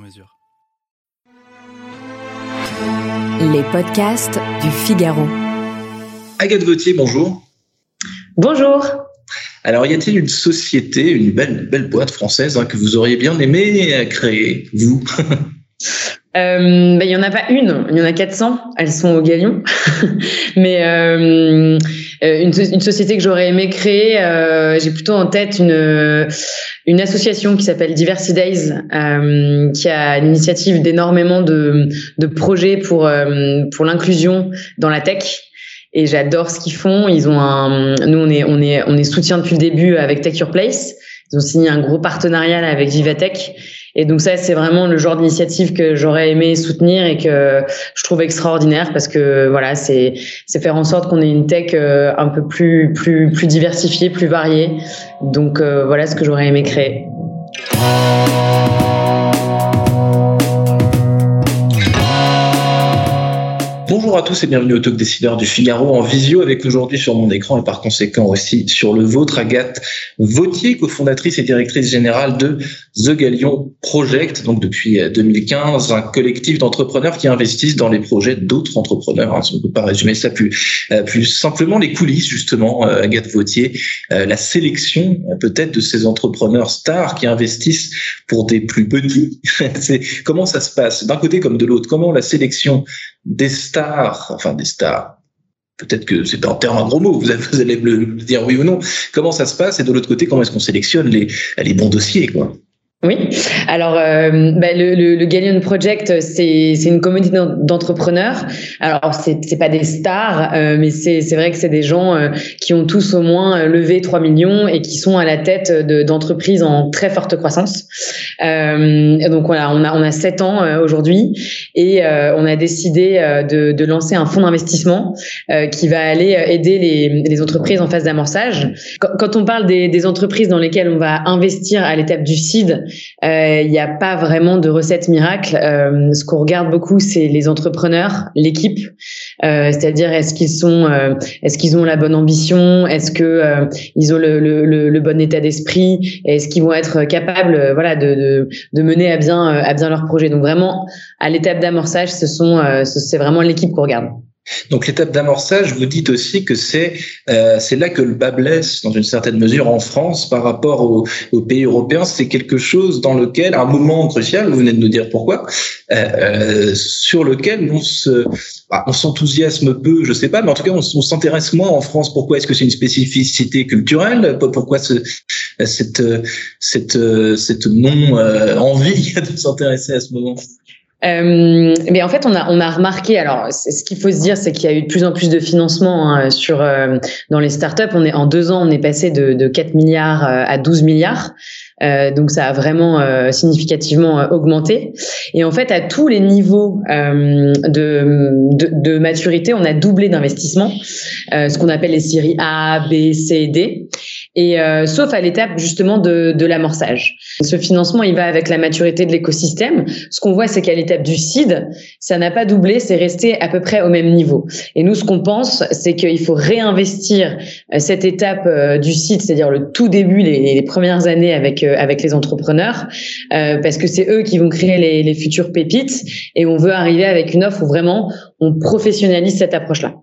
mesure. Les podcasts du Figaro. Agathe Vautier, bonjour. Bonjour. Alors, y a-t-il une société, une belle, belle boîte française hein, que vous auriez bien aimé créer, vous? Euh, ben, il y en a pas une, il y en a 400. Elles sont au Galion. Mais euh, euh, une, société que j'aurais aimé créer, euh, j'ai plutôt en tête une une association qui s'appelle Diversity Days, euh, qui a l'initiative d'énormément de de projets pour euh, pour l'inclusion dans la tech. Et j'adore ce qu'ils font. Ils ont un, nous on est on est on est soutien depuis le début avec Tech Your Place. Ils ont signé un gros partenariat avec Vivatech. Et donc ça, c'est vraiment le genre d'initiative que j'aurais aimé soutenir et que je trouve extraordinaire parce que voilà, c'est c'est faire en sorte qu'on ait une tech euh, un peu plus plus plus diversifiée, plus variée. Donc euh, voilà ce que j'aurais aimé créer. Bonjour à tous et bienvenue au Talk Décideur du Figaro en visio avec aujourd'hui sur mon écran et par conséquent aussi sur le vôtre Agathe Vautier, cofondatrice et directrice générale de The Galion Project, donc depuis 2015, un collectif d'entrepreneurs qui investissent dans les projets d'autres entrepreneurs. Hein, on ne peut pas résumer ça plus, euh, plus simplement. Les coulisses justement, euh, Agathe Vautier, euh, la sélection peut-être de ces entrepreneurs stars qui investissent pour des plus petits. Comment ça se passe? D'un côté comme de l'autre. Comment la sélection des stars, enfin des stars, peut-être que c'est un terme un gros mot, vous allez me dire oui ou non, comment ça se passe et de l'autre côté, comment est-ce qu'on sélectionne les, les bons dossiers quoi? Oui, alors euh, bah, le, le, le Galleon Project, c'est une communauté d'entrepreneurs. Alors c'est pas des stars, euh, mais c'est vrai que c'est des gens euh, qui ont tous au moins levé 3 millions et qui sont à la tête d'entreprises en très forte croissance. Euh, donc voilà, on a on a 7 ans euh, aujourd'hui et on a décidé de, de lancer un fonds d'investissement qui va aller aider les, les entreprises en phase d'amorçage. Quand, quand, on parle des, des entreprises dans lesquelles on va investir à l'étape du seed, il n'y a pas vraiment de recette miracle. Euh, ce qu'on regarde beaucoup, c'est les entrepreneurs, l'équipe, euh, c'est-à-dire est-ce qu'ils sont, euh, est-ce qu'ils ont la bonne ambition, est-ce que ils ont le, le, le bon état d'esprit, est-ce qu'ils vont être capables, voilà, de, de, de, mener à bien à bien leur projet? Donc vraiment, à l'étape d'amorçage, ce sont, c'est vraiment l'équipe qu'on regarde. Donc l'étape d'amorçage, vous dites aussi que c'est euh, c'est là que le bas blesse dans une certaine mesure en France par rapport aux, aux pays européens. C'est quelque chose dans lequel, à un moment crucial, vous venez de nous dire pourquoi, euh, sur lequel on se bah, s'enthousiasme peu, je sais pas, mais en tout cas on, on s'intéresse moins en France. Pourquoi est-ce que c'est une spécificité culturelle? Pourquoi ce, cette cette cette non euh, envie de s'intéresser à ce moment? Euh, mais en fait, on a on a remarqué. Alors, ce qu'il faut se dire, c'est qu'il y a eu de plus en plus de financement hein, sur euh, dans les startups. On est en deux ans, on est passé de, de 4 milliards euh, à 12 milliards. Euh, donc ça a vraiment euh, significativement euh, augmenté. Et en fait, à tous les niveaux de, de, de, maturité, on a doublé d'investissement, ce qu'on appelle les séries A, B, C, D. Et sauf à l'étape justement de, de l'amorçage. Ce financement, il va avec la maturité de l'écosystème. Ce qu'on voit, c'est qu'à l'étape du seed, ça n'a pas doublé, c'est resté à peu près au même niveau. Et nous, ce qu'on pense, c'est qu'il faut réinvestir cette étape du seed, c'est-à-dire le tout début, les, les premières années avec avec les entrepreneurs, euh, parce que c'est eux qui vont créer les, les futures pépites, et on veut arriver avec une offre où vraiment on professionnalise cette approche-là.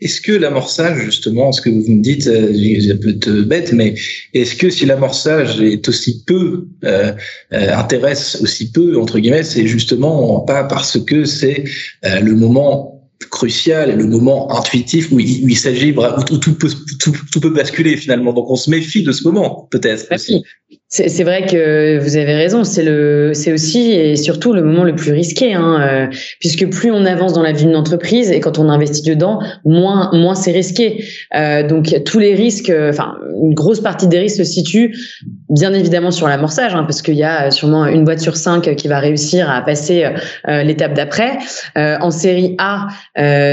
Est-ce que l'amorçage, justement, ce que vous me dites, euh, peut être bête, mais est-ce que si l'amorçage est aussi peu, euh, euh, intéresse aussi peu, entre guillemets, c'est justement pas parce que c'est euh, le moment crucial et le moment intuitif où il, il s'agit où tout peut, tout, tout, peut basculer finalement. Donc on se méfie de ce moment, peut-être. aussi. C'est vrai que vous avez raison. C'est le, c'est aussi et surtout le moment le plus risqué, hein, euh, puisque plus on avance dans la vie d'une entreprise et quand on investit dedans, moins, moins c'est risqué. Euh, donc tous les risques, euh, enfin une grosse partie des risques se situe bien évidemment sur l'amorçage, hein, parce qu'il y a sûrement une boîte sur cinq qui va réussir à passer l'étape d'après. En série A,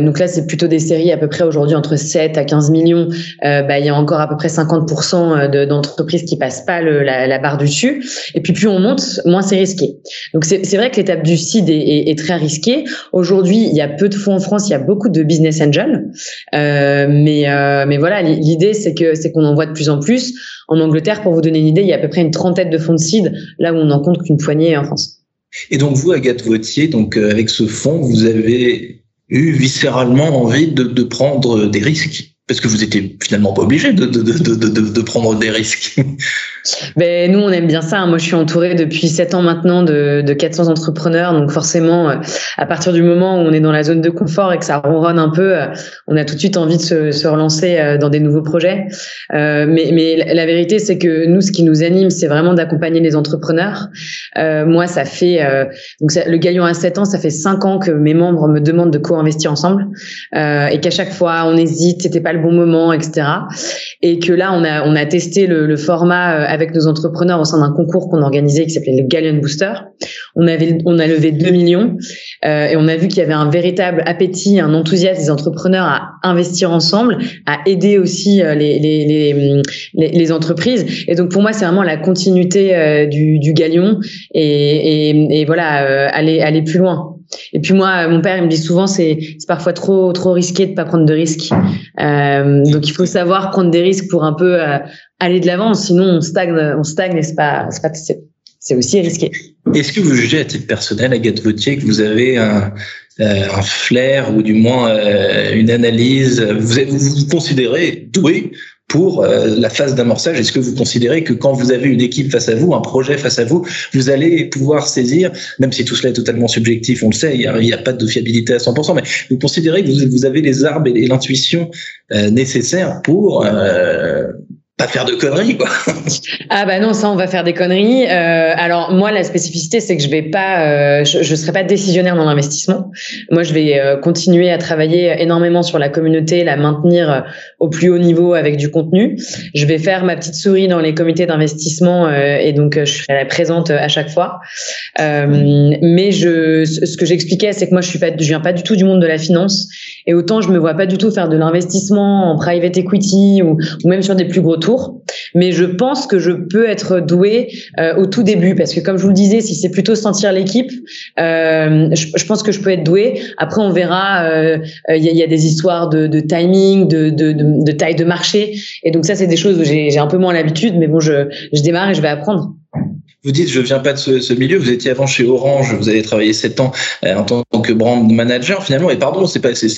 donc là c'est plutôt des séries à peu près aujourd'hui entre 7 à 15 millions. bah, il y a encore à peu près 50% d'entreprises qui passent pas le, la la barre du dessus. Et puis plus on monte, moins c'est risqué. Donc c'est vrai que l'étape du seed est, très risquée. Aujourd'hui, il y a peu de fonds en France, il y a beaucoup de business angels, euh, mais euh, mais voilà, l'idée c'est qu'on en voit de plus en plus. En Angleterre, pour vous donner une idée, il y a à peu près une trentaine de fonds de seed, là où on n'en compte qu'une poignée en France. Et donc vous, Agathe Vautier, donc euh, avec ce fonds, vous avez eu viscéralement envie de prendre des risques? Parce que vous étiez finalement pas obligé de, prendre des risques. Ben, nous, on aime bien ça. Hein. Moi, je suis entourée depuis sept ans maintenant de, de 400 entrepreneurs. Donc forcément, euh, à partir du moment où on est dans la zone de confort et que ça ronronne un peu, euh, on a tout de suite envie de se, relancer euh, dans des nouveaux projets. mais, la vérité, c'est que nous, ce qui nous anime, c'est vraiment d'accompagner les entrepreneurs. moi, ça fait donc le Galion a 7 ans, ça fait cinq ans que mes membres me demandent de co-investir ensemble et qu'à chaque fois, on hésite, c'était pas bon moment, etc. Et que là, on a, testé le, format euh, avec nos entrepreneurs au sein d'un concours qu'on organisait qui s'appelait le Galleon Booster. On avait, on a levé 2 millions euh, et on a vu qu'il y avait un véritable appétit, un enthousiasme des entrepreneurs à investir ensemble, à aider aussi euh, les, les, les, entreprises. Et donc pour moi, c'est vraiment la continuité du, du Galion et voilà, aller, aller plus loin. Et puis moi, mon père, il me dit souvent, c'est parfois trop trop risqué de pas prendre de risques. Euh, donc il faut savoir prendre des risques pour un peu euh, aller de l'avant. Sinon, on stagne, on stagne et c'est pas c'est aussi risqué. Est-ce que vous jugez à titre personnel, Agathe Vautier, que vous avez un, euh, flair ou du moins une analyse, vous vous considérez doué pour euh, la phase d'amorçage. Est-ce que vous considérez que quand vous avez une équipe face à vous, un projet face à vous, vous allez pouvoir saisir, même si tout cela est totalement subjectif, on le sait, il n'y a, pas de fiabilité à 100%, mais vous considérez que vous, avez les arbres et, l'intuition euh, nécessaires pour euh, pas faire de conneries quoi. Ah bah non, ça on va faire des conneries. Euh, alors moi la spécificité c'est que je vais pas, euh, je, serai pas décisionnaire dans l'investissement. Moi je vais euh, continuer à travailler énormément sur la communauté, la maintenir euh, au plus haut niveau avec du contenu. Je vais faire ma petite souris dans les comités d'investissement euh, et donc je serai présente à chaque fois. mais je, ce que j'expliquais c'est que moi je suis pas, je viens pas du tout du monde de la finance et autant je me vois pas du tout faire de l'investissement en private equity ou, ou même sur des plus gros taux mais je pense que je peux être doué euh, au tout début parce que comme je vous le disais, si c'est plutôt sentir l'équipe, euh, je, pense que je peux être doué. Après, on verra. Euh, il y, a, des histoires de, timing, de, de, taille de marché, et donc ça, c'est des choses où j'ai un peu moins l'habitude. Mais bon, je, je démarre et je vais apprendre. Vous dites, je viens pas de ce, ce, milieu. Vous étiez avant chez Orange. Vous avez travaillé sept ans euh, en tant que brand manager. Finalement, et pardon, c'est pas, c'est,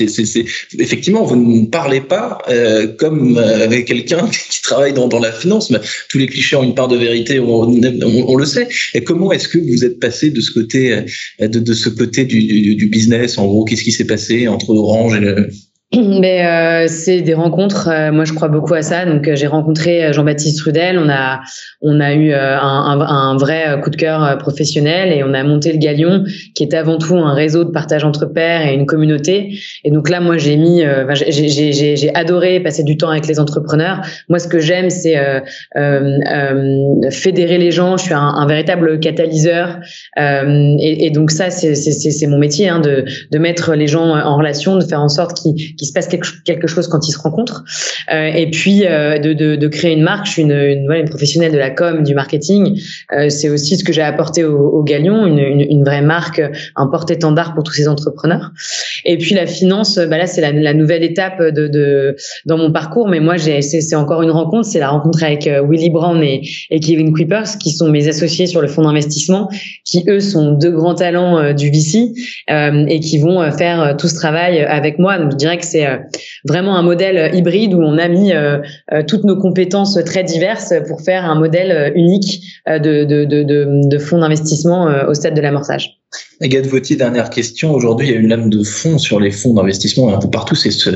effectivement, vous ne parlez pas euh, comme euh, avec quelqu'un qui travaille dans, dans la finance. Mais tous les clichés ont une part de vérité. On, on, le sait. Et comment est-ce que vous êtes passé de ce côté, euh, de, de ce côté du, du, du business En gros, qu'est-ce qui s'est passé entre Orange et le, mais euh, c'est des rencontres. Euh, moi, je crois beaucoup à ça. Donc, euh, j'ai rencontré euh, Jean-Baptiste Rudel. On a, on a eu un, un, un, vrai coup de cœur professionnel et on a monté le Galion, qui est avant tout un réseau de partage entre pairs et une communauté. Et donc là, moi, j'ai mis, j'ai adoré passer du temps avec les entrepreneurs. Moi, ce que j'aime, c'est fédérer les gens. Je suis un, un véritable catalyseur. Et, et, donc ça, c'est mon métier, hein, de, de mettre les gens en relation, de faire en sorte qu'ils qu'il se passe quelque, chose quand ils se rencontrent. Euh, et puis euh, de, créer une marque. Je suis une, professionnelle de la com, du marketing. Euh, c'est aussi ce que j'ai apporté au, au Galion, une, vraie marque, un porte-étendard pour tous ces entrepreneurs. Et puis la finance, bah là c'est la, nouvelle étape dans mon parcours. Mais moi c'est encore une rencontre, c'est la rencontre avec Willy Brown et, Kevin Kuipers, qui sont mes associés sur le fonds d'investissement, qui eux sont deux grands talents du VC et qui vont faire tout ce travail avec moi. Donc je dirais que c'est euh, vraiment un modèle euh, hybride où on a mis euh, toutes nos compétences très diverses pour faire un modèle unique de, de, fonds d'investissement au stade de l'amorçage. Agathe Vautier, dernière question. Aujourd'hui, il y a une lame de fond sur les fonds d'investissement un peu partout. C'est ce,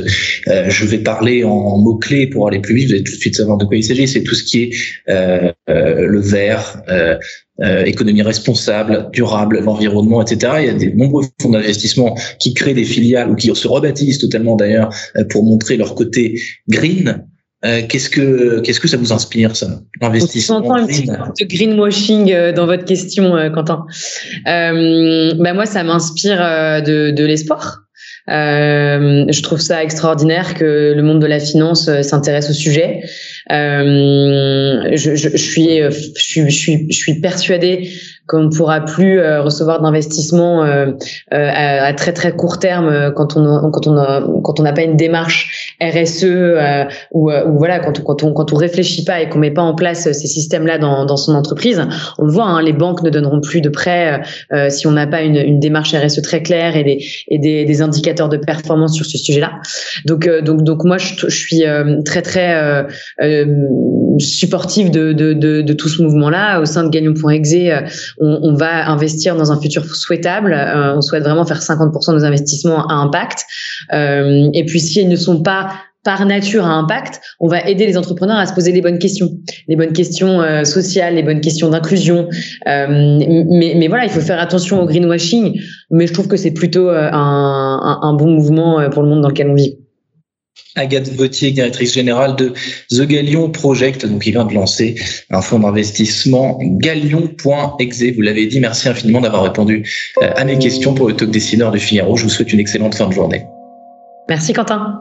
euh, je vais parler en mots-clés pour aller plus vite. Vous allez tout de suite savoir de quoi il s'agit. C'est tout ce qui est euh, euh, le vert, euh, euh, économie responsable, durable, l'environnement, etc. Il y a des nombreux fonds d'investissement qui créent des filiales ou qui se rebaptisent totalement d'ailleurs pour montrer leur côté green. Euh, qu'est-ce que qu'est-ce que ça vous inspire ça l'investissement On un petit de greenwashing euh, dans votre question, euh, Quentin. Euh, ben moi, ça m'inspire de, de l'espoir. Euh, je trouve ça extraordinaire que le monde de la finance s'intéresse au sujet. Euh, je, je, je, suis, je, suis, je, suis, je suis persuadée qu'on ne pourra plus euh, recevoir d'investissement euh, euh, à, très très court terme quand on quand on quand on n'a pas une démarche RSE ou, ou, voilà quand on quand on quand on réfléchit pas et qu'on met pas en place ces systèmes là dans, dans son entreprise. On le voit hein, les banques ne donneront plus de prêts si on n'a pas une, une démarche RSE très claire et des et des, des indicateurs de performance sur ce sujet là donc donc donc moi je, suis très très supportive de, de, de, de, tout ce mouvement là au sein de Gagnon.exe on, on, va investir dans un futur souhaitable. Euh, on souhaite vraiment faire 50% de nos investissements à impact. Euh, et puis, si elles ne sont pas par nature à impact, on va aider les entrepreneurs à se poser les bonnes questions, les bonnes questions euh, sociales, les bonnes questions d'inclusion. Euh, mais, mais, voilà, il faut faire attention au greenwashing. Mais je trouve que c'est plutôt un, un, un, bon mouvement pour le monde dans lequel on vit. Agathe Vautier, directrice générale de The Galion Project, donc vient de lancer un fonds d'investissement galion.exe. Vous l'avez dit, merci infiniment d'avoir répondu euh, à mes questions pour le talk décideur du Figaro. Je vous souhaite une excellente fin de journée. Merci Quentin.